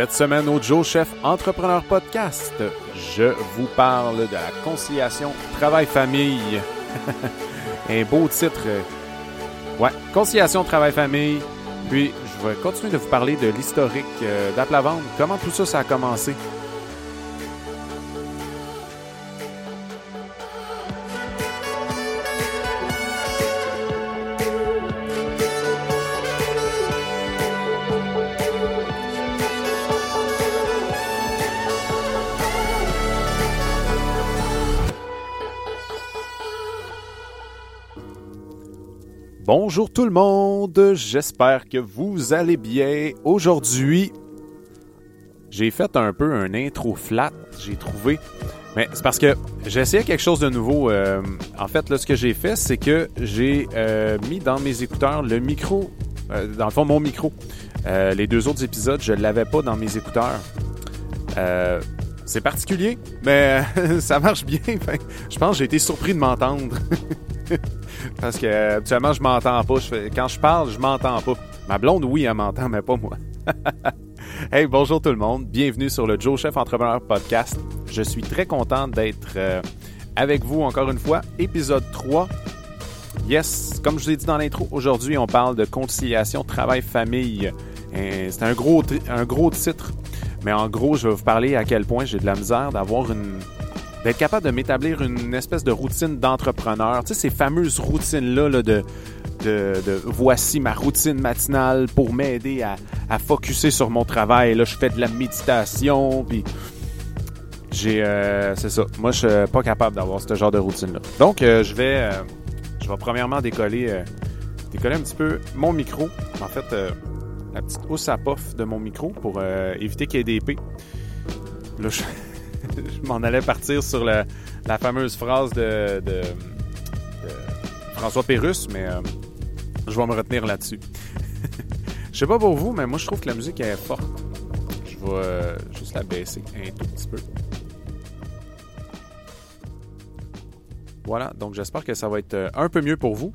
Cette semaine au Joe Chef Entrepreneur Podcast, je vous parle de la conciliation travail-famille. Un beau titre. Ouais, conciliation travail-famille. Puis, je vais continuer de vous parler de l'historique euh, d'Aplavente, comment tout ça, ça a commencé? Bonjour tout le monde, j'espère que vous allez bien. Aujourd'hui, j'ai fait un peu un intro flat, j'ai trouvé. Mais c'est parce que j'ai essayé quelque chose de nouveau. Euh, en fait, là, ce que j'ai fait, c'est que j'ai euh, mis dans mes écouteurs le micro, euh, dans le fond, mon micro. les deux autres épisodes, je ne l'avais pas dans mes écouteurs. c'est particulier, mais ça marche bien. je pense que j'ai été surpris de m'entendre. Parce que habituellement, je m'entends pas. quand je parle, je m'entends pas. Ma blonde, oui, elle m'entend, mais pas moi. hey, bonjour tout le monde. Bienvenue sur le Joe Chef Entrepreneur Podcast. Je suis très content d'être euh, avec vous encore une fois. Épisode 3. Yes, comme je vous ai dit dans l'intro, aujourd'hui, on parle de conciliation travail-famille. C'est un gros, un gros titre. Mais en gros, je vais vous parler à quel point j'ai de la misère d'avoir une d'être capable de m'établir une espèce de routine d'entrepreneur. Tu sais, ces fameuses routines-là de, de, de, voici ma routine matinale pour m'aider à, à focuser sur mon travail. Là, je fais de la méditation, puis j'ai... Euh, c'est ça. Moi, je suis pas capable d'avoir ce genre de routine-là. Donc, euh, je vais... Euh, je vais premièrement décoller, décoller un petit peu mon micro. En fait, la petite housse à pof de mon micro pour éviter qu'il y ait des épées. Là, je... je m'en allais partir sur la, fameuse phrase de, François Pérusse, mais euh, je vais me retenir là-dessus. je sais pas pour vous, mais moi je trouve que la musique est forte. Je vais euh, juste la baisser un tout petit peu. Voilà, donc j'espère que ça va être euh, un peu mieux pour vous.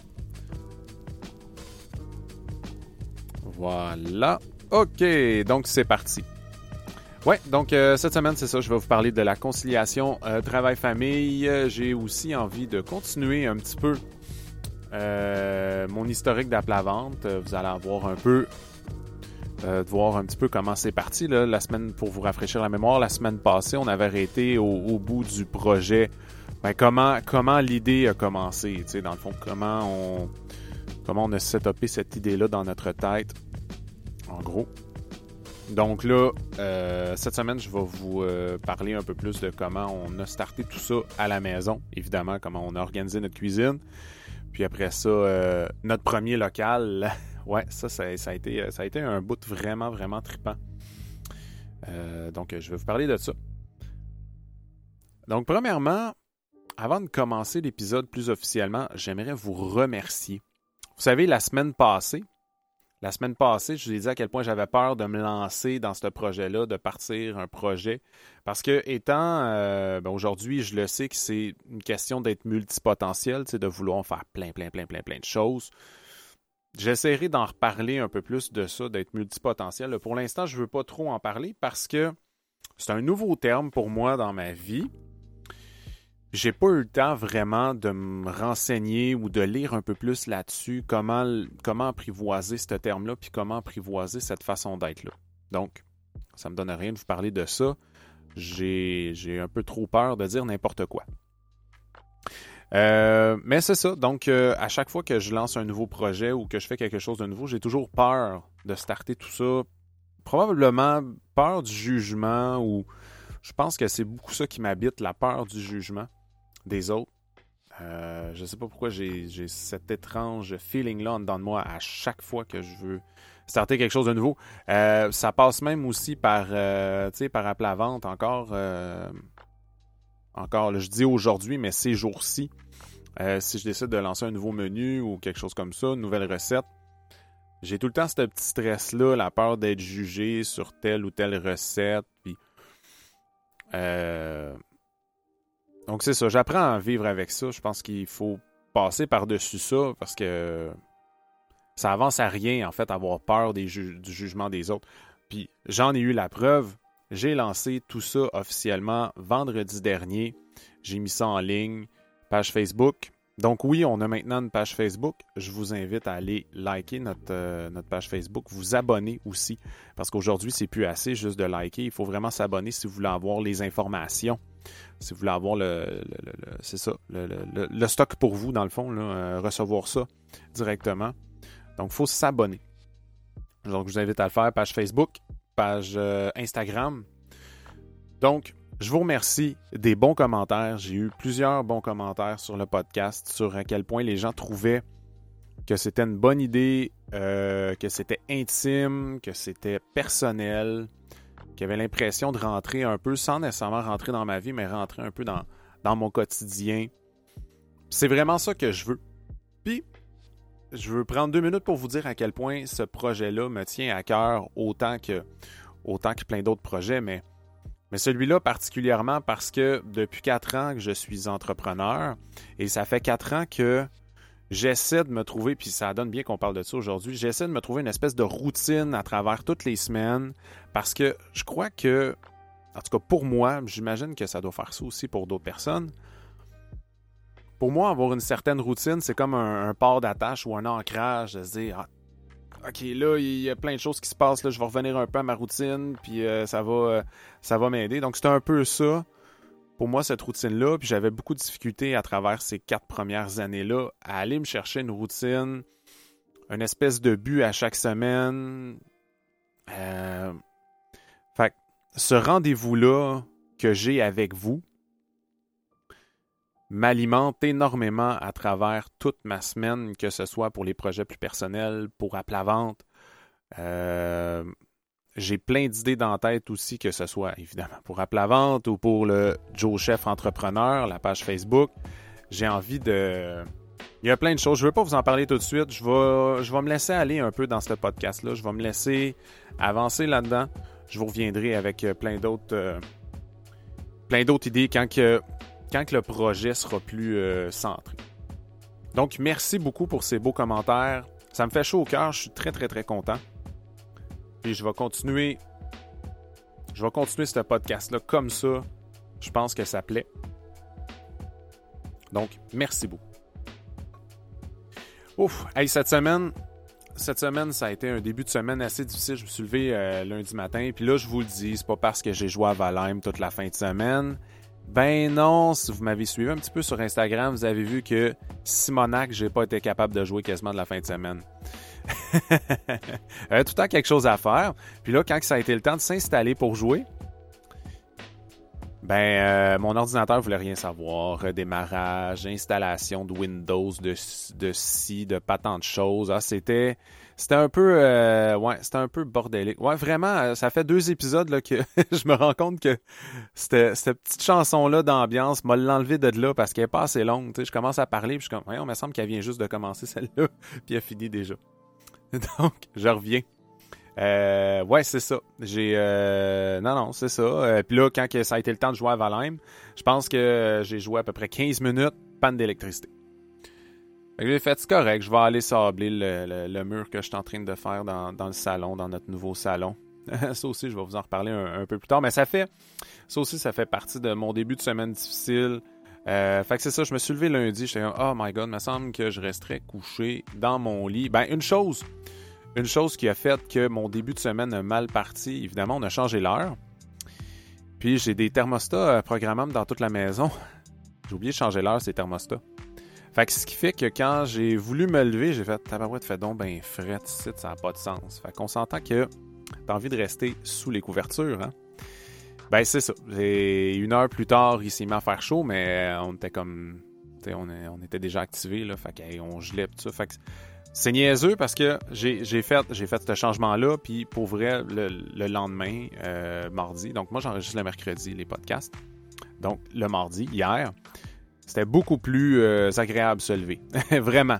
Voilà. OK, donc c'est parti. Ouais, donc euh, cette semaine, c'est ça, je vais vous parler de la conciliation euh, travail-famille. J'ai aussi envie de continuer un petit peu euh, mon historique d'appla-vente. Vous allez avoir un peu, de voir un petit peu comment c'est parti. Là. La semaine, pour vous rafraîchir la mémoire, la semaine passée, on avait arrêté au, bout du projet. Ben, comment comment l'idée a commencé, tu sais, dans le fond, comment on, comment on a setupé cette idée-là dans notre tête, en gros. Donc là, euh, cette semaine, je vais vous euh, parler un peu plus de comment on a starté tout ça à la maison. Évidemment, comment on a organisé notre cuisine. Puis après ça, euh, notre premier local. ouais, ça, ça, a été, ça a été un bout vraiment, vraiment trippant. donc, je vais vous parler de ça. Donc, premièrement, avant de commencer l'épisode plus officiellement, j'aimerais vous remercier. Vous savez, la semaine passée, la semaine passée, je vous ai dit à quel point j'avais peur de me lancer dans ce projet-là, de partir un projet. Parce que étant euh, ben, aujourd'hui, je le sais que c'est une question d'être multipotentiel, de vouloir faire plein, plein, plein, plein, plein de choses. J'essaierai d'en reparler un peu plus de ça, d'être multipotentiel. Pour l'instant, je ne veux pas trop en parler parce que c'est un nouveau terme pour moi dans ma vie j'ai pas eu le temps vraiment de me renseigner ou de lire un peu plus là-dessus, comment, comment apprivoiser ce terme-là, puis comment apprivoiser cette façon d'être-là. Donc, ça me donne rien de vous parler de ça. J'ai un peu trop peur de dire n'importe quoi. Euh, mais c'est ça. Donc, euh, à chaque fois que je lance un nouveau projet ou que je fais quelque chose de nouveau, j'ai toujours peur de starter tout ça. Probablement peur du jugement ou je pense que c'est beaucoup ça qui m'habite, la peur du jugement des autres. Euh, je sais pas pourquoi j'ai cet étrange feeling-là en dedans de moi à chaque fois que je veux starter quelque chose de nouveau. Euh, ça passe même aussi par, euh, par appel à vente encore. Euh, encore, je dis aujourd'hui, mais ces jours-ci. si je décide de lancer un nouveau menu ou quelque chose comme ça, une nouvelle recette, j'ai tout le temps ce petit stress-là, la peur d'être jugé sur telle ou telle recette. Puis, donc c'est ça, j'apprends à vivre avec ça. Je pense qu'il faut passer par-dessus ça parce que ça avance à rien, en fait, avoir peur du jugement des autres. Puis j'en ai eu la preuve. J'ai lancé tout ça officiellement vendredi dernier. J'ai mis ça en ligne, page Facebook. Donc oui, on a maintenant une page Facebook. Je vous invite à aller liker notre, euh, notre page Facebook, vous abonner aussi, parce qu'aujourd'hui, c'est plus assez juste de liker. Il faut vraiment s'abonner si vous voulez avoir les informations, si vous voulez avoir le, stock pour vous, dans le fond, euh, recevoir ça directement. Donc, il faut s'abonner. Donc, je vous invite à le faire, page Facebook, page euh, Instagram. Donc, je vous remercie des bons commentaires. J'ai eu plusieurs bons commentaires sur le podcast sur à quel point les gens trouvaient que c'était une bonne idée, euh, que c'était intime, que c'était personnel, qu'ils avaient l'impression de rentrer un peu, sans nécessairement rentrer dans ma vie, mais rentrer un peu dans, dans mon quotidien. C'est vraiment ça que je veux. Puis, je veux prendre deux minutes pour vous dire à quel point ce projet-là me tient à cœur autant que, autant que plein d'autres projets, mais, mais celui-là particulièrement parce que depuis quatre ans que je suis entrepreneur et ça fait quatre ans que j'essaie de me trouver, puis ça donne bien qu'on parle de ça aujourd'hui, j'essaie de me trouver une espèce de routine à travers toutes les semaines parce que je crois que, en tout cas pour moi, j'imagine que ça doit faire ça aussi pour d'autres personnes pour moi, avoir une certaine routine, c'est comme un, port d'attache ou un ancrage, de se dire ah, OK, là, il y a plein de choses qui se passent, là, je vais revenir un peu à ma routine, puis euh, ça va, euh, ça va m'aider. Donc, c'est un peu ça, pour moi, cette routine-là. Puis j'avais beaucoup de difficultés à travers ces quatre premières années-là à aller me chercher une routine, une espèce de but à chaque semaine. Euh... Fait ce rendez-vous-là que j'ai avec vous, m'alimente énormément à travers toute ma semaine, que ce soit pour les projets plus personnels, pour Apple Vente. Euh, j'ai plein d'idées dans la tête aussi, que ce soit évidemment pour Apple Vente ou pour le Joe Chef Entrepreneur, la page Facebook. J'ai envie de. Il y a plein de choses. Je ne veux pas vous en parler tout de suite. Je vais, je vais me laisser aller un peu dans ce podcast-là. Je vais me laisser avancer là-dedans. Je vous reviendrai avec euh, plein d'autres. Euh, plein d'autres idées quand que quand le projet sera plus euh, centré. Donc, merci beaucoup pour ces beaux commentaires. Ça me fait chaud au cœur. Je suis très, très, très content. Et je vais continuer. Je vais continuer ce podcast-là comme ça. Je pense que ça plaît. Donc, merci beaucoup. Ouf, hey, cette semaine, cette semaine, ça a été un début de semaine assez difficile. Je me suis levé euh, lundi matin. Puis là, je vous le dis, c'est pas parce que j'ai joué à Valheim toute la fin de semaine. Ben non, si vous m'avez suivi un petit peu sur Instagram, vous avez vu que Simonac, j'ai pas été capable de jouer quasiment de la fin de semaine. euh, tout le temps quelque chose à faire. Puis là, quand ça a été le temps de s'installer pour jouer, ben euh, mon ordinateur voulait rien savoir. Redémarrage, installation de Windows, de, de ci, de pas tant de choses. Ah, c'était c'était un peu euh, ouais, c'était un peu bordélique. Ouais, vraiment, ça fait deux épisodes là, que je me rends compte que cette, cette petite chanson-là d'ambiance m'a l'enlevé de là parce qu'elle est pas assez longue. je commence à parler, puis je suis comme, on me semble qu'elle vient juste de commencer celle-là, puis elle finit déjà. Donc, je reviens. Euh, ouais, c'est ça. J'ai euh, non non, c'est ça. puis là, quand ça a été le temps de jouer à Valheim, je pense que j'ai joué à peu près 15 minutes, panne d'électricité. J'ai fait, c'est correct, je vais aller sabler le, mur que je suis en train de faire dans, le salon, dans notre nouveau salon. ça aussi, je vais vous en reparler un, peu plus tard. Mais ça fait, ça aussi, ça fait partie de mon début de semaine difficile. Euh, fait que c'est ça, je me suis levé lundi, j'étais oh my god, il me semble que je resterais couché dans mon lit. Ben, une chose, une chose qui a fait que mon début de semaine a mal parti, évidemment, on a changé l'heure. Puis j'ai des thermostats euh, programmables dans toute la maison. J'ai oublié de changer l'heure, ces thermostats. Fait que ce qui fait que quand j'ai voulu me lever, j'ai fait tabarouette, fait donc ben fret, ça n'a pas de sens. Fait qu'on s'entend que t'as envie de rester sous les couvertures, hein? Ben c'est ça. Une heure plus tard, il s'est mis à faire chaud, mais on était comme. On, on, était déjà activés, là. Fait qu'on gelait tout ça. C'est niaiseux parce que j'ai fait, ce changement-là, puis pour vrai, le, lendemain, euh, mardi, donc moi j'enregistre le mercredi les podcasts. Donc le mardi, hier, c'était beaucoup plus euh, agréable se lever. Vraiment.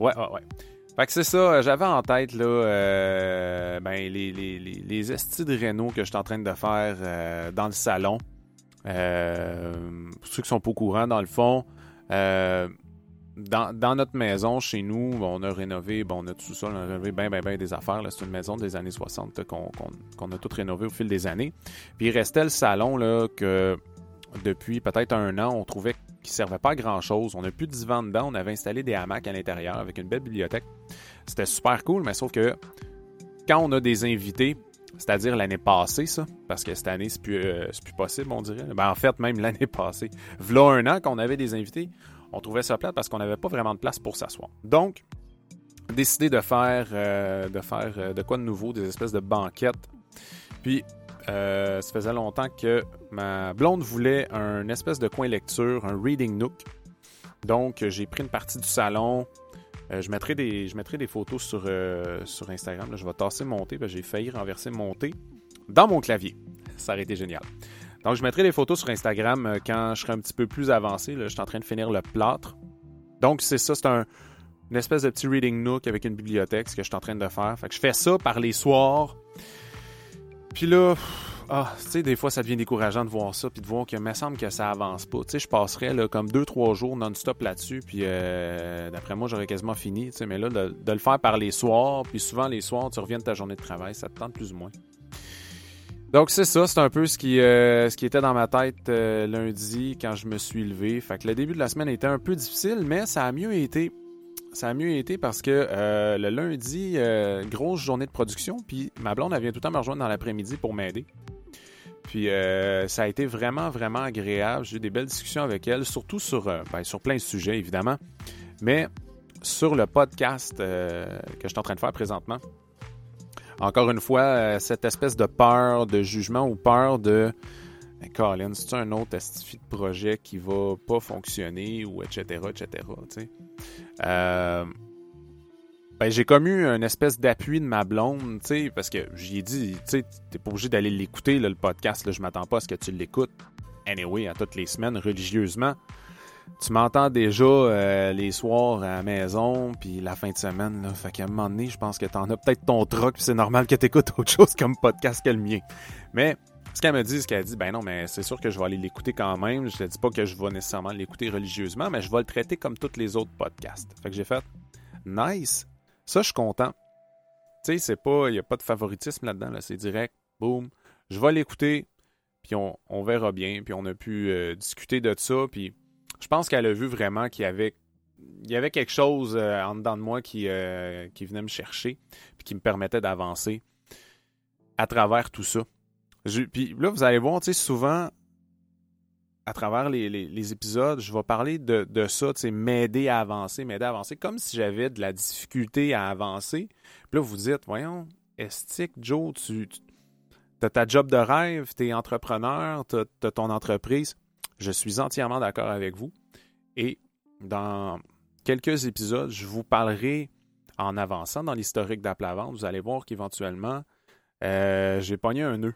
Ouais, ouais, ouais. Fait que c'est ça, j'avais en tête là, euh, ben, les, les, les, les de Renault que je suis en train de faire euh, dans le salon. pour ceux qui sont pas au courant, dans le fond, dans, dans, notre maison, chez nous, on a rénové, bon, on a tout ça, on a rénové bien, bien, bien des affaires. C'est une maison des années 60 qu'on qu'on a tout rénové au fil des années. Puis il restait le salon là, que depuis peut-être un an, on trouvait qu'il servait pas à grand-chose. On n'a plus de divan dedans, on avait installé des hamacs à l'intérieur avec une belle bibliothèque. C'était super cool, mais sauf que quand on a des invités, c'est-à-dire l'année passée, ça, parce que cette année, c'est plus, euh, plus possible, on dirait. Ben, en fait, même l'année passée, voilà un an qu'on avait des invités, on trouvait ça plate parce qu'on n'avait pas vraiment de place pour s'asseoir. Donc, décidé de faire, euh, de faire euh, de quoi de nouveau, des espèces de banquettes. Puis, ça faisait longtemps que ma blonde voulait un espèce de coin lecture, un reading nook. Donc, j'ai pris une partie du salon, euh, je, mettrai des, je mettrai des photos sur, euh, sur Instagram. je vais tasser mon thé. J'ai failli renverser mon thé dans mon clavier. Ça aurait été génial. Donc, je mettrai des photos sur Instagram euh, quand je serai un petit peu plus avancé. Là, je suis en train de finir le plâtre. Donc, c'est ça. C'est un, une espèce de petit reading nook avec une bibliothèque, ce que je suis en train de faire. Fait que je fais ça par les soirs. Puis là, ah, tu sais, des fois, ça devient décourageant de voir ça, puis de voir qu'il me semble que ça avance pas. Tu sais, je passerais là, comme deux, trois jours non-stop là-dessus, puis euh, d'après moi, j'aurais quasiment fini. Tu sais, mais là, de, le faire par les soirs, puis souvent les soirs, tu reviens de ta journée de travail, ça te tente plus ou moins. Donc c'est ça, c'est un peu ce qui, euh, ce qui était dans ma tête euh, lundi quand je me suis levé. Fait que le début de la semaine était un peu difficile, mais ça a mieux été ça a mieux été parce que le lundi, grosse journée de production, puis ma blonde, elle vient tout le temps me rejoindre dans l'après-midi pour m'aider. Puis euh, ça a été vraiment, vraiment agréable. J'ai eu des belles discussions avec elle, surtout sur, euh, ben, sur plein de sujets, évidemment. Mais sur le podcast euh, que je suis en train de faire présentement, encore une fois, cette espèce de peur de jugement ou peur de ben, Colin, c'est un autre de projet qui va pas fonctionner ou etc. etc. Euh, ben, j'ai comme eu une espèce d'appui de ma blonde, tu sais, parce que j'y ai dit, tu sais, t'es pas obligé d'aller l'écouter, le podcast, là, je m'attends pas à ce que tu l'écoutes, anyway, à toutes les semaines, religieusement. Tu m'entends déjà euh, les soirs à la maison, puis la fin de semaine, là, fait qu'à un moment donné, je pense que t'en as peut-être ton truc, puis c'est normal que t'écoutes autre chose comme podcast que le mien. Mais ce qu'elle me dit, ce qu'elle dit, ben non, mais c'est sûr que je vais aller l'écouter quand même. Je te dis pas que je vais nécessairement l'écouter religieusement, mais je vais le traiter comme tous les autres podcasts. Fait que j'ai fait, nice, ça, je suis content. Tu sais, c'est pas, il n'y a pas de favoritisme là-dedans, là, c'est direct, boum. Je vais l'écouter, puis on, verra bien, puis on a pu euh, discuter de ça, puis je pense qu'elle a vu vraiment qu'il y avait, il y avait quelque chose euh, en dedans de moi qui, euh, qui venait me chercher, puis qui me permettait d'avancer à travers tout ça. Puis là, vous allez voir, souvent, à travers les, épisodes, je vais parler de, de ça, m'aider à avancer, m'aider à avancer, comme si j'avais de la difficulté à avancer. Puis là, vous dites, voyons, Estique, Joe, tu, as ta job de rêve, tu es entrepreneur, tu as, ton entreprise. Je suis entièrement d'accord avec vous. Et dans quelques épisodes, je vous parlerai en avançant dans l'historique d'Aplavante. Vous allez voir qu'éventuellement, euh, j'ai pogné un nœud.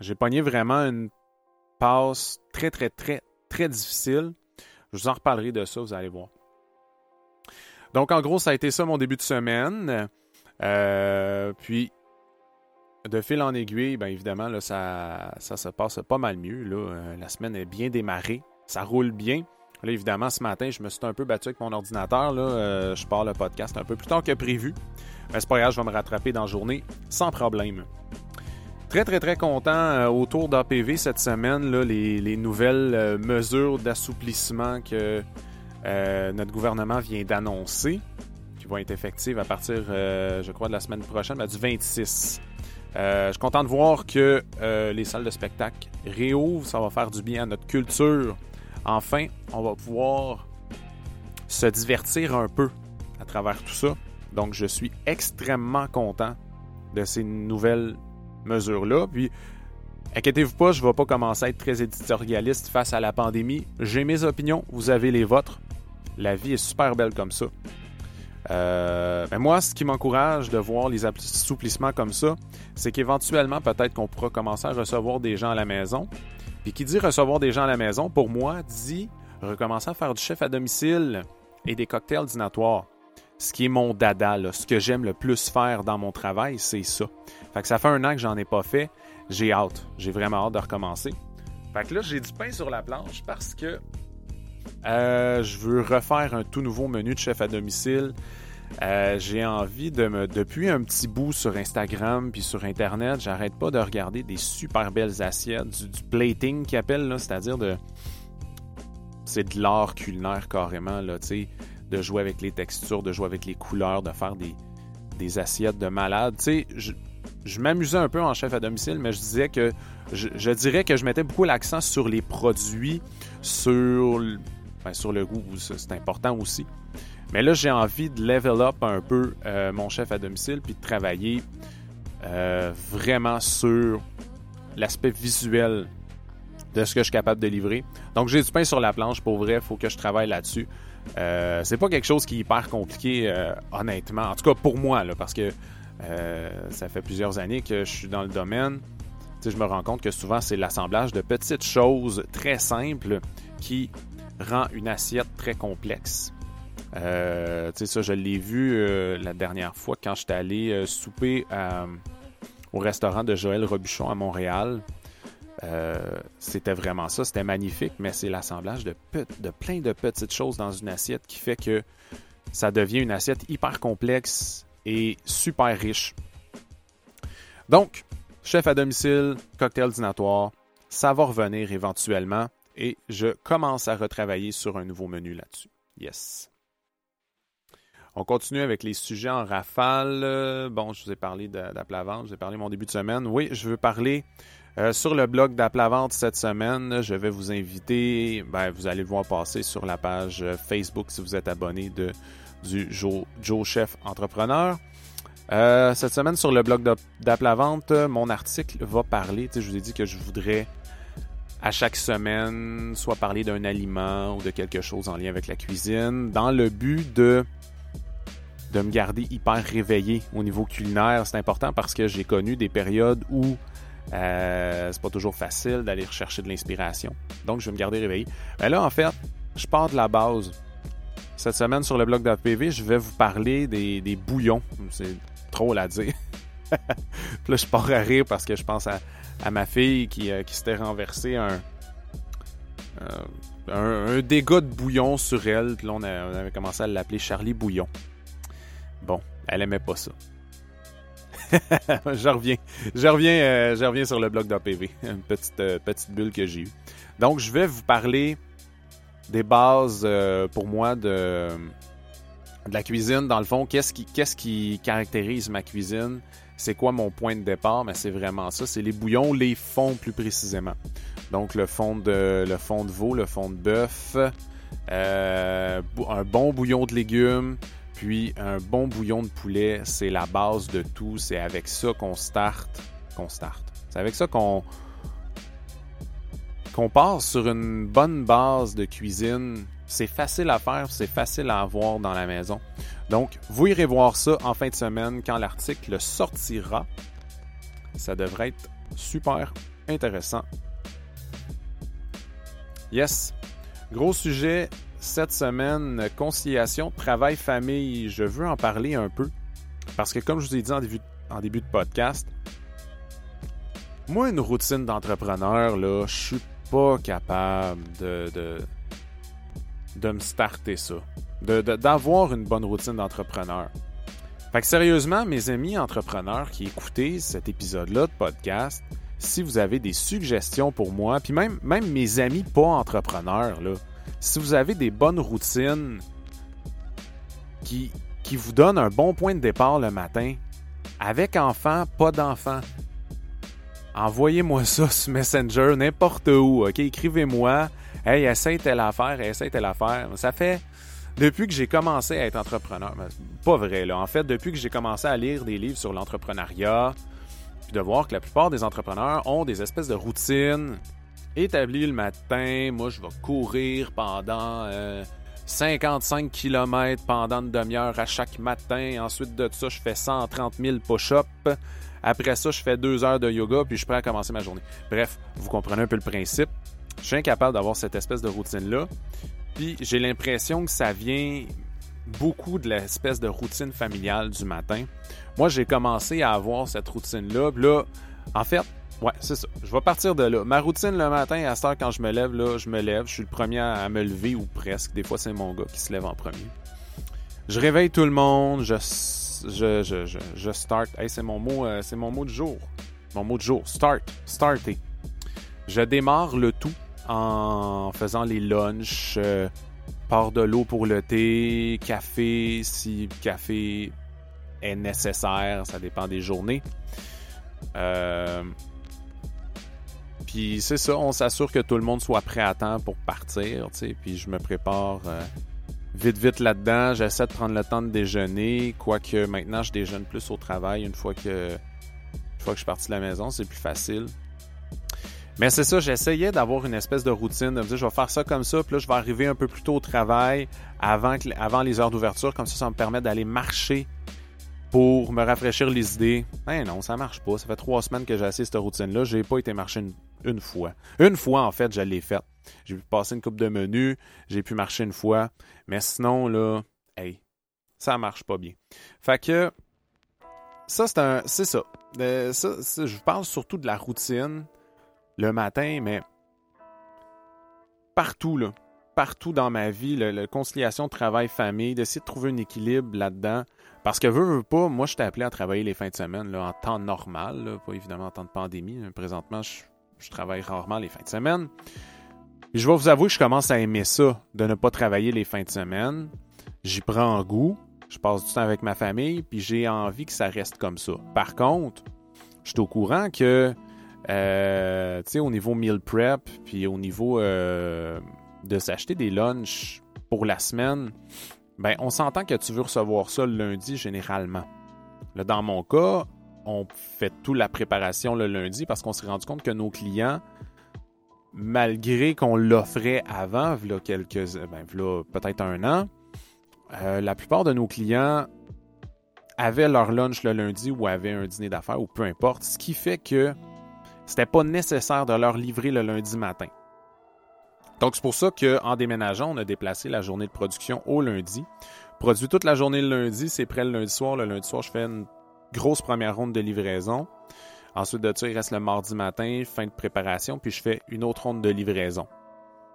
J'ai pogné vraiment une passe très, très, très, très difficile. Je vous en reparlerai de ça, vous allez voir. Donc, en gros, ça a été ça mon début de semaine. Euh, puis, de fil en aiguille, bien évidemment, là, ça, ça se passe pas mal mieux. Là. Euh, la semaine est bien démarrée. Ça roule bien. Là, évidemment, ce matin, je me suis un peu battu avec mon ordinateur. Là. Euh, je pars le podcast un peu plus tard que prévu. Mais c'est pas grave, je vais me rattraper dans la journée sans problème. Très, très, très content euh, autour d'APV cette semaine, les, nouvelles euh, mesures d'assouplissement que euh, notre gouvernement vient d'annoncer, qui vont être effectives à partir, je crois, de la semaine prochaine, ben, du 26. je suis content de voir que les salles de spectacle réouvrent, ça va faire du bien à notre culture. Enfin, on va pouvoir se divertir un peu à travers tout ça. Donc, je suis extrêmement content de ces nouvelles mesures-là. Puis, inquiétez-vous pas, je ne vais pas commencer à être très éditorialiste face à la pandémie. J'ai mes opinions, vous avez les vôtres. La vie est super belle comme ça. Euh, mais moi, ce qui m'encourage de voir les assouplissements comme ça, c'est qu'éventuellement, peut-être qu'on pourra commencer à recevoir des gens à la maison. Puis qui dit recevoir des gens à la maison, pour moi, dit recommencer à faire du chef à domicile et des cocktails dînatoires ce qui est mon dada, ce que j'aime le plus faire dans mon travail, c'est ça. Fait que ça fait un an que j'en ai pas fait. J'ai hâte. J'ai vraiment hâte de recommencer. Fait que là, j'ai du pain sur la planche parce que Euh, je veux refaire un tout nouveau menu de chef à domicile. Euh, j'ai envie de me. Depuis un petit bout sur Instagram puis sur Internet, j'arrête pas de regarder des super belles assiettes, du, plating qu'ils appellent, c'est-à-dire de. C'est de l'art culinaire carrément, là, tu sais, de jouer avec les textures, de jouer avec les couleurs, de faire des, des assiettes de malade. Tu sais, je, je m'amusais un peu en chef à domicile, mais je disais que je, dirais que je mettais beaucoup l'accent sur les produits, sur, ben, sur le goût, c'est important aussi. Mais là, j'ai envie de level up un peu euh, mon chef à domicile puis de travailler euh, vraiment sur l'aspect visuel de ce que je suis capable de livrer. Donc, j'ai du pain sur la planche, pour vrai, il faut que je travaille là-dessus. Euh, c'est pas quelque chose qui est hyper compliqué, honnêtement. En tout cas, pour moi, parce que ça fait plusieurs années que je suis dans le domaine. je me rends compte que souvent, c'est l'assemblage de petites choses très simples qui rend une assiette très complexe. Euh, ça, je l'ai vu euh, la dernière fois quand j'étais allé euh, souper au restaurant de Joël Robuchon à Montréal. C'était vraiment ça, c'était magnifique, mais c'est l'assemblage de, de plein de petites choses dans une assiette qui fait que ça devient une assiette hyper complexe et super riche. Donc, chef à domicile, cocktail dînatoire, ça va revenir éventuellement et je commence à retravailler sur un nouveau menu là-dessus. Yes. On continue avec les sujets en rafale. Bon, je vous ai parlé d'Aplavente, je vous ai parlé de mon début de semaine. Oui, je veux parler euh, sur le blog d'Aplavente cette semaine. Je vais vous inviter, ben, vous allez le voir passer sur la page euh, Facebook si vous êtes abonné de, du Joe, Chef Entrepreneur. Euh, cette semaine, sur le blog d'Aplavente, mon article va parler, je vous ai dit que je voudrais à chaque semaine soit parler d'un aliment ou de quelque chose en lien avec la cuisine, dans le but de de me garder hyper réveillé au niveau culinaire. C'est important parce que j'ai connu des périodes où euh, c'est pas toujours facile d'aller rechercher de l'inspiration. Donc, je vais me garder réveillé. Mais là, en fait, je pars de la base. Cette semaine, sur le blog d'APV, je vais vous parler des, bouillons. C'est trop à dire. Puis là, je pars à rire parce que je pense à, ma fille qui, euh, s'était renversée un, euh, un, dégât de bouillon sur elle. Puis là, on, on avait commencé à l'appeler Charlie Bouillon. Bon, elle aimait pas ça. je reviens. Je euh, sur le blog d'APV. Une petite, euh, petite bulle que j'ai eue. Donc, je vais vous parler des bases euh, pour moi de, la cuisine. Dans le fond, qu'est-ce qui, qu'est-ce qui caractérise ma cuisine? C'est quoi mon point de départ? Mais c'est vraiment ça. C'est les bouillons, les fonds plus précisément. Donc, le fond de, le fond de veau, le fond de bœuf, un bon bouillon de légumes, puis un bon bouillon de poulet, c'est la base de tout. C'est avec ça qu'on start. Qu'on. C'est avec ça qu'on qu'on passe sur une bonne base de cuisine. C'est facile à faire, c'est facile à avoir dans la maison. Donc, vous irez voir ça en fin de semaine quand l'article sortira. Ça devrait être super intéressant. Yes. Gros sujet, cette semaine, conciliation, travail-famille, je veux en parler un peu. Parce que comme je vous ai dit en début, de podcast, moi, une routine d'entrepreneur, là, je suis pas capable de, de, me starter ça. D'avoir une bonne routine d'entrepreneur. Fait que sérieusement, mes amis entrepreneurs qui écoutez cet épisode-là de podcast, si vous avez des suggestions pour moi, puis même, même mes amis pas entrepreneurs, là, si vous avez des bonnes routines qui, vous donnent un bon point de départ le matin, avec enfant, pas d'enfant, envoyez-moi ça sur Messenger, n'importe où, ok? Écrivez-moi, hey, essaye telle affaire, essaye telle affaire. Ça fait depuis que j'ai commencé à être entrepreneur, pas vrai là, en fait, depuis que j'ai commencé à lire des livres sur l'entrepreneuriat, puis de voir que la plupart des entrepreneurs ont des espèces de routines établi le matin. Moi, je vais courir pendant 55 euh, km pendant une demi-heure à chaque matin. Ensuite de ça, je fais 130 000 push-ups. Après ça, je fais deux heures de yoga, puis je suis prêt à commencer ma journée. Bref, vous comprenez un peu le principe. Je suis incapable d'avoir cette espèce de routine-là. Puis j'ai l'impression que ça vient beaucoup de l'espèce de routine familiale du matin. Moi, j'ai commencé à avoir cette routine-là. Là, en fait, Ouais, c'est ça. Je vais partir de là. Ma routine le matin, à cette heure, quand je me lève, là, je me lève. Je suis le premier à me lever ou presque. Des fois, c'est mon gars qui se lève en premier. Je réveille tout le monde. Je, je, je, je, start. Hey, c'est mon mot, euh, mon mot de jour. Mon mot de jour. Start. Starter. Je démarre le tout en faisant les lunchs. Euh, de l'eau pour le thé, café, si café est nécessaire, ça dépend des journées. Euh, puis c'est ça, on s'assure que tout le monde soit prêt à temps pour partir, tu sais. Puis je me prépare euh, vite, vite là-dedans. J'essaie de prendre le temps de déjeuner, quoique maintenant je déjeune plus au travail une fois que, une fois que je suis parti de la maison, c'est plus facile. Mais c'est ça, j'essayais d'avoir une espèce de routine, de me dire je vais faire ça comme ça, puis là je vais arriver un peu plus tôt au travail avant, avant les heures d'ouverture, comme ça ça me permet d'aller marcher pour me rafraîchir les idées. Ben non, ça marche pas. Ça fait trois semaines que j'ai essayé cette routine-là. J'ai pas été marcher une, fois. Une fois, en fait, je l'ai faite. J'ai pu passer une coupe de menu, j'ai pu marcher une fois. Mais sinon, là, hey, ça marche pas bien. Fait que, ça, c'est un. C'est ça. Euh. Je parle surtout de la routine le matin, mais partout, là. Partout dans ma vie, la conciliation travail-famille, d'essayer de trouver un équilibre là-dedans. Parce que veux, veux pas, moi je t'ai appelé à travailler les fins de semaine là, en temps normal, pas évidemment en temps de pandémie. Présentement, je, travaille rarement les fins de semaine. je vais vous avouer que je commence à aimer ça, de ne pas travailler les fins de semaine. J'y prends goût, je passe du temps avec ma famille, puis j'ai envie que ça reste comme ça. Par contre, je suis au courant que, euh, tu au niveau meal prep, puis au niveau euh, de s'acheter des lunchs pour la semaine, ben, on s'entend que tu veux recevoir ça le lundi généralement. Là, dans mon cas, on fait toute la préparation le lundi parce qu'on s'est rendu compte que nos clients, malgré qu'on l'offrait avant, voilà quelques, ben, peut-être un an, euh, la plupart de nos clients avaient leur lunch le lundi ou avaient un dîner d'affaires ou peu importe, ce qui fait que c'était pas nécessaire de leur livrer le lundi matin. Donc, c'est pour ça qu'en déménageant, on a déplacé la journée de production au lundi. Produit toute la journée le lundi, c'est prêt le lundi soir. Le lundi soir, je fais une grosse première ronde de livraison. Ensuite de ça, il reste le mardi matin, fin de préparation, puis je fais une autre ronde de livraison.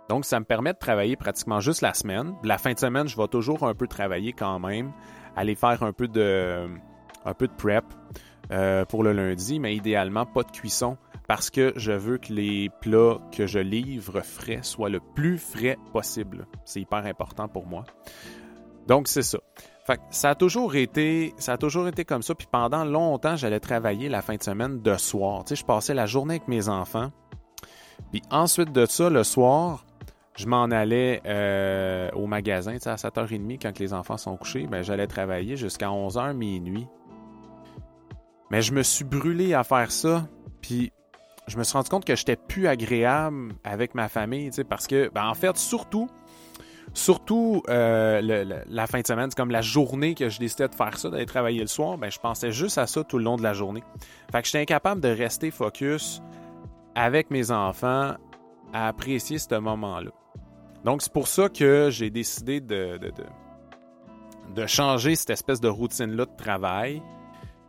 Donc, ça me permet de travailler pratiquement juste la semaine. La fin de semaine, je vais toujours un peu travailler quand même, aller faire un peu de, prep euh, pour le lundi, mais idéalement pas de cuisson parce que je veux que les plats que je livre frais soient le plus frais possible. C'est hyper important pour moi. Donc c'est ça. Ça a toujours été ça a toujours été comme ça puis pendant longtemps, j'allais travailler la fin de semaine de soir. Tu je passais la journée avec mes enfants. Puis ensuite de ça le soir, je m'en allais euh, au magasin, à 7h30 quand les enfants sont couchés, ben j'allais travailler jusqu'à 11h minuit. Mais je me suis brûlé à faire ça, puis je me suis rendu compte que j'étais plus agréable avec ma famille, tu parce que, ben, en fait, surtout, surtout euh, la fin de semaine, c'est comme la journée que je décidais de faire ça, d'aller travailler le soir, ben, je pensais juste à ça tout le long de la journée. Fait que j'étais incapable de rester focus avec mes enfants à apprécier ce moment-là. Donc, c'est pour ça que j'ai décidé de, de, changer cette espèce de routine-là de travail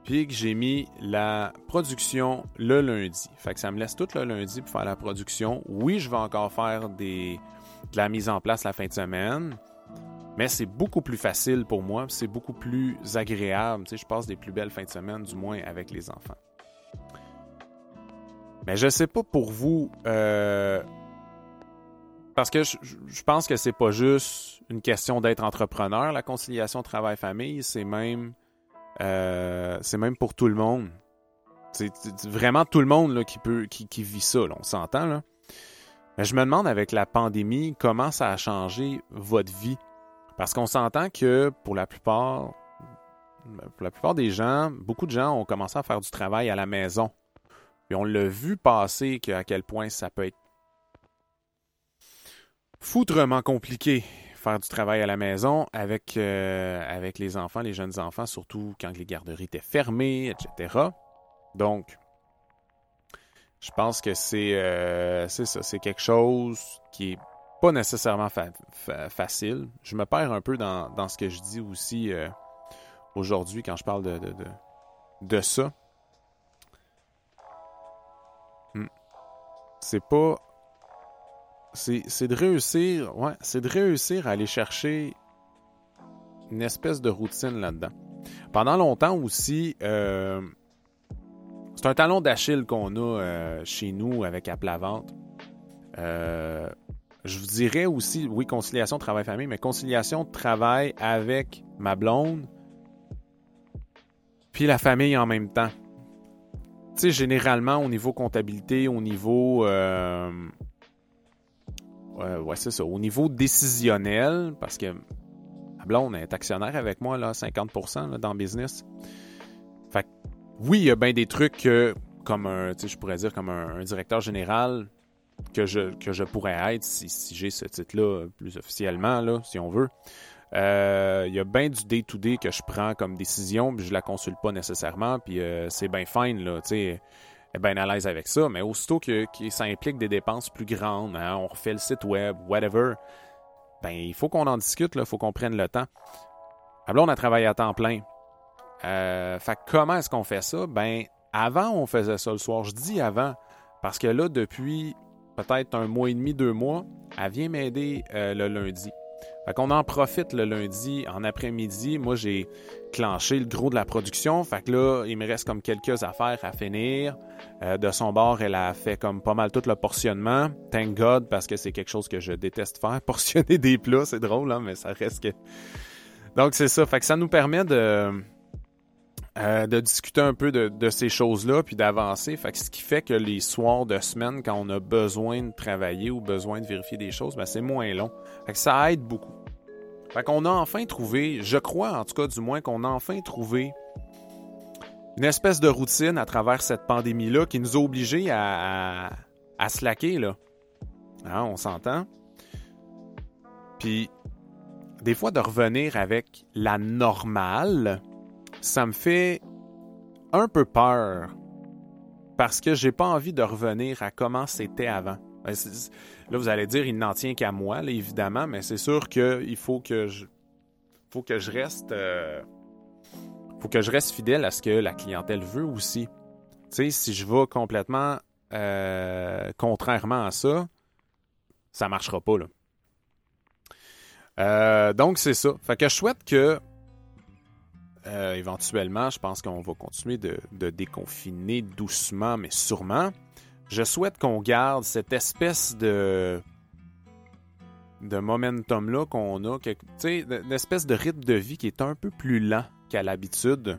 puis que j'ai mis la production le lundi. Fait que ça me laisse tout le lundi pour faire la production. Oui, je vais encore faire des, de la mise en place la fin de semaine, mais c'est beaucoup plus facile pour moi, c'est beaucoup plus agréable. Tu sais, je passe des plus belles fins de semaine, du moins avec les enfants. Mais je sais pas pour vous, euh, parce que je, pense que c'est pas juste une question d'être entrepreneur, la conciliation travail-famille, c'est même euh, pour tout le monde. C'est vraiment tout le monde qui, peut, qui, vit ça, on s'entend. Là. Je me demande avec la pandémie, comment ça a changé votre vie? Parce qu'on s'entend que pour la plupart, pour la plupart des gens, beaucoup de gens ont commencé à faire du travail à la maison. Et on l'a vu passer à quel point ça peut être foutrement compliqué faire du travail à la maison avec, euh, avec les enfants, les jeunes enfants, surtout quand les garderies étaient fermées, etc. Donc, je pense que c'est euh, ça, c'est quelque chose qui est pas nécessairement facile. Je me perds un peu dans, dans ce que je dis aussi euh, aujourd'hui quand je parle de, de, de, ça. c'est pas. C'est de réussir. Ouais, c'est de réussir à aller chercher une espèce de routine là-dedans. Pendant longtemps aussi, euh, c'est un talon d'Achille qu'on a euh, chez nous avec Apple Vente. Euh, je vous dirais aussi, oui, conciliation travail-famille, mais conciliation travail avec ma blonde, puis la famille en même temps. Tu sais, généralement, au niveau comptabilité, au niveau. Euh, ouais, c'est ça. Au niveau décisionnel, parce que ma blonde est actionnaire avec moi, là, 50% dans le business. Que, oui, il y a bien des trucs que, comme un, je pourrais dire, comme un, directeur général, que je, que je pourrais être si, si j'ai ce titre-là plus officiellement, là, si on veut. Euh, il y a bien du day-to-day que je prends comme décision, puis je la consulte pas nécessairement, puis euh, c'est bien fine, là, tu sais, bien à l'aise avec ça, mais aussitôt que, ça implique des dépenses plus grandes, hein, on refait le site web, whatever, ben il faut qu'on en discute, il faut qu'on prenne le temps. Alors on a travaillé à temps plein. Euh, fait comment est-ce qu'on fait ça? Ben, avant, on faisait ça le soir. Je dis avant, parce que là, depuis peut-être un mois et demi, deux mois, elle vient m'aider le lundi. Fait qu'on en profite le lundi en après-midi. Moi, j'ai clenché le gros de la production. Fait que là, il me reste comme quelques affaires à finir. Euh, de son bord, elle a fait comme pas mal tout le portionnement. Thank God, parce que c'est quelque chose que je déteste faire. Portionner des plats, c'est drôle, hein, mais ça reste que... Donc, c'est ça. Fait que ça nous permet de euh, de discuter un peu de, ces choses-là, puis d'avancer. Fait ce qui fait que les soirs de semaine, quand on a besoin de travailler ou besoin de vérifier des choses, ben, c'est moins long. Fait que ça aide beaucoup. Fait qu'on a enfin trouvé, je crois en tout cas du moins qu'on a enfin trouvé une espèce de routine à travers cette pandémie-là qui nous a obligés à, à, slacker, là. Hein, on s'entend? Puis, des fois, de revenir avec la normale, ça me fait un peu peur parce que j'ai pas envie de revenir à comment c'était avant. Ben, là, vous allez dire, il n'en tient qu'à moi, évidemment, mais c'est sûr qu'il faut que je faut que reste euh, faut que je reste fidèle à ce que la clientèle veut aussi. Tu sais, si je vais complètement euh, contrairement à ça, ça marchera pas là. Euh, donc c'est ça. Fait que je souhaite que euh, éventuellement, je pense qu'on va continuer de, déconfiner doucement, mais sûrement. Je souhaite qu'on garde cette espèce de de momentum-là qu'on a, tu sais, une espèce de rythme de vie qui est un peu plus lent qu'à l'habitude.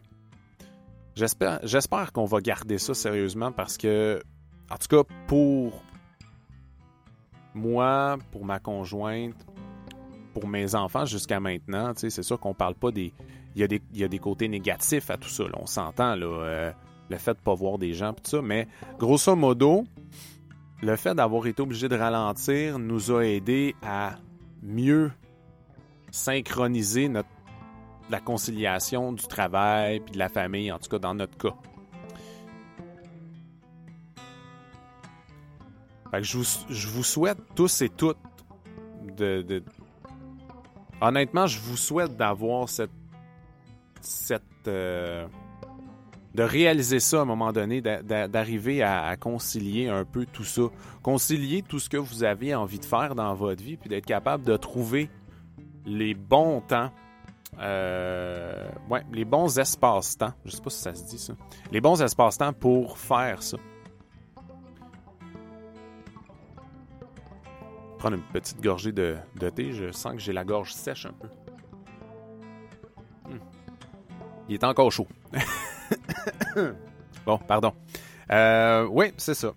J'espère, j'espère qu'on va garder ça sérieusement parce que, en tout cas, pour moi, pour ma conjointe, pour mes enfants jusqu'à maintenant, c'est sûr qu'on parle pas des, il y, a des, côtés négatifs à tout ça. On s'entend, euh, le fait de ne pas voir des gens, tout ça. Mais grosso modo, le fait d'avoir été obligé de ralentir nous a aidé à mieux synchroniser notre, la conciliation du travail puis de la famille, en tout cas dans notre cas. je, vous, souhaite tous et toutes de honnêtement, je vous souhaite d'avoir cette euh, de réaliser ça à un moment donné, d'arriver à, concilier un peu tout ça, concilier tout ce que vous avez envie de faire dans votre vie, puis d'être capable de trouver les bons temps, euh, ouais, les bons espaces-temps, je sais pas si ça se dit ça, les bons espaces-temps pour faire ça. Prendre une petite gorgée de thé, je sens que j'ai la gorge sèche un peu. Il est encore chaud. bon, pardon. Euh, oui, c'est ça.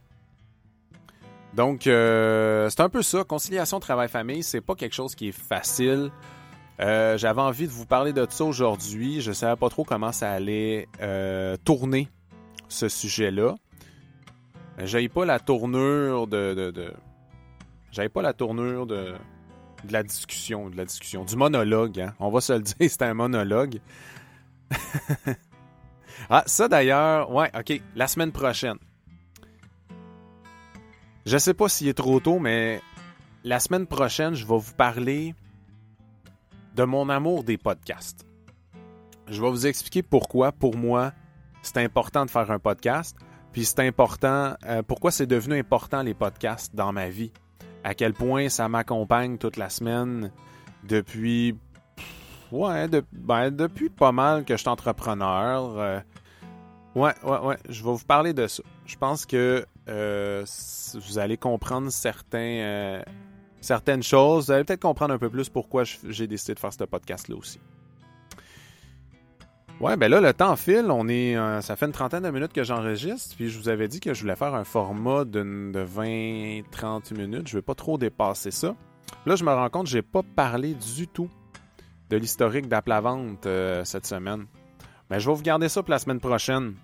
Donc, euh, c'est un peu ça. Conciliation travail-famille, c'est pas quelque chose qui est facile. Euh, j'avais envie de vous parler de ça aujourd'hui. Je savais pas trop comment ça allait tourner ce sujet-là. J'avais pas la tournure de, de, j'avais pas la tournure de, de la discussion, de la discussion, du monologue. Hein. On va se le dire, c'était un monologue. ah, ça d'ailleurs, ouais, ok, la semaine prochaine. Je sais pas s'il est trop tôt, mais la semaine prochaine, je vais vous parler de mon amour des podcasts. Je vais vous expliquer pourquoi, pour moi, c'est important de faire un podcast. Puis c'est important. Euh, pourquoi c'est devenu important les podcasts dans ma vie? À quel point ça m'accompagne toute la semaine depuis. Ouais, ben, depuis pas mal que je suis entrepreneur. Euh, ouais, ouais, ouais. Je vais vous parler de ça. Je pense que euh, vous allez comprendre certains, certaines choses. Vous allez peut-être comprendre un peu plus pourquoi j'ai décidé de faire ce podcast-là aussi. Ouais, ben là, le temps file. On est, euh, ça fait une trentaine de minutes que j'enregistre. Puis je vous avais dit que je voulais faire un format de, de 20-30 minutes. Je ne veux pas trop dépasser ça. Là, je me rends compte que j'ai pas parlé du tout de l'historique d'Aplavente euh, cette semaine. Mais je vais vous garder ça pour la semaine prochaine.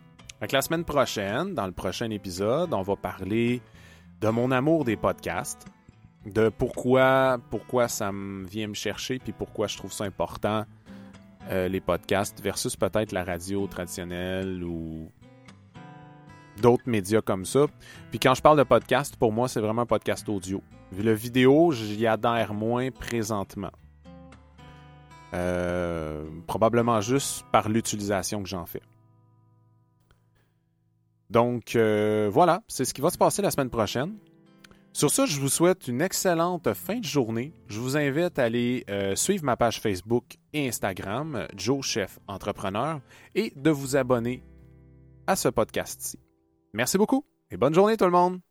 Fait la semaine prochaine, dans le prochain épisode, on va parler de mon amour des podcasts, de pourquoi, pourquoi ça me vient me chercher, puis pourquoi je trouve ça important euh, les podcasts versus peut-être la radio traditionnelle ou d'autres médias comme ça. Puis quand je parle de podcast, pour moi, c'est vraiment un podcast audio. Le vidéo, j'y adhère moins présentement. Euh, probablement juste par l'utilisation que j'en fais. Donc euh, voilà, c'est ce qui va se passer la semaine prochaine. Sur ça, je vous souhaite une excellente fin de journée. Je vous invite à aller euh, suivre ma page Facebook et Instagram, Joe Chef Entrepreneur, et de vous abonner à ce podcast-ci. Merci beaucoup et bonne journée tout le monde!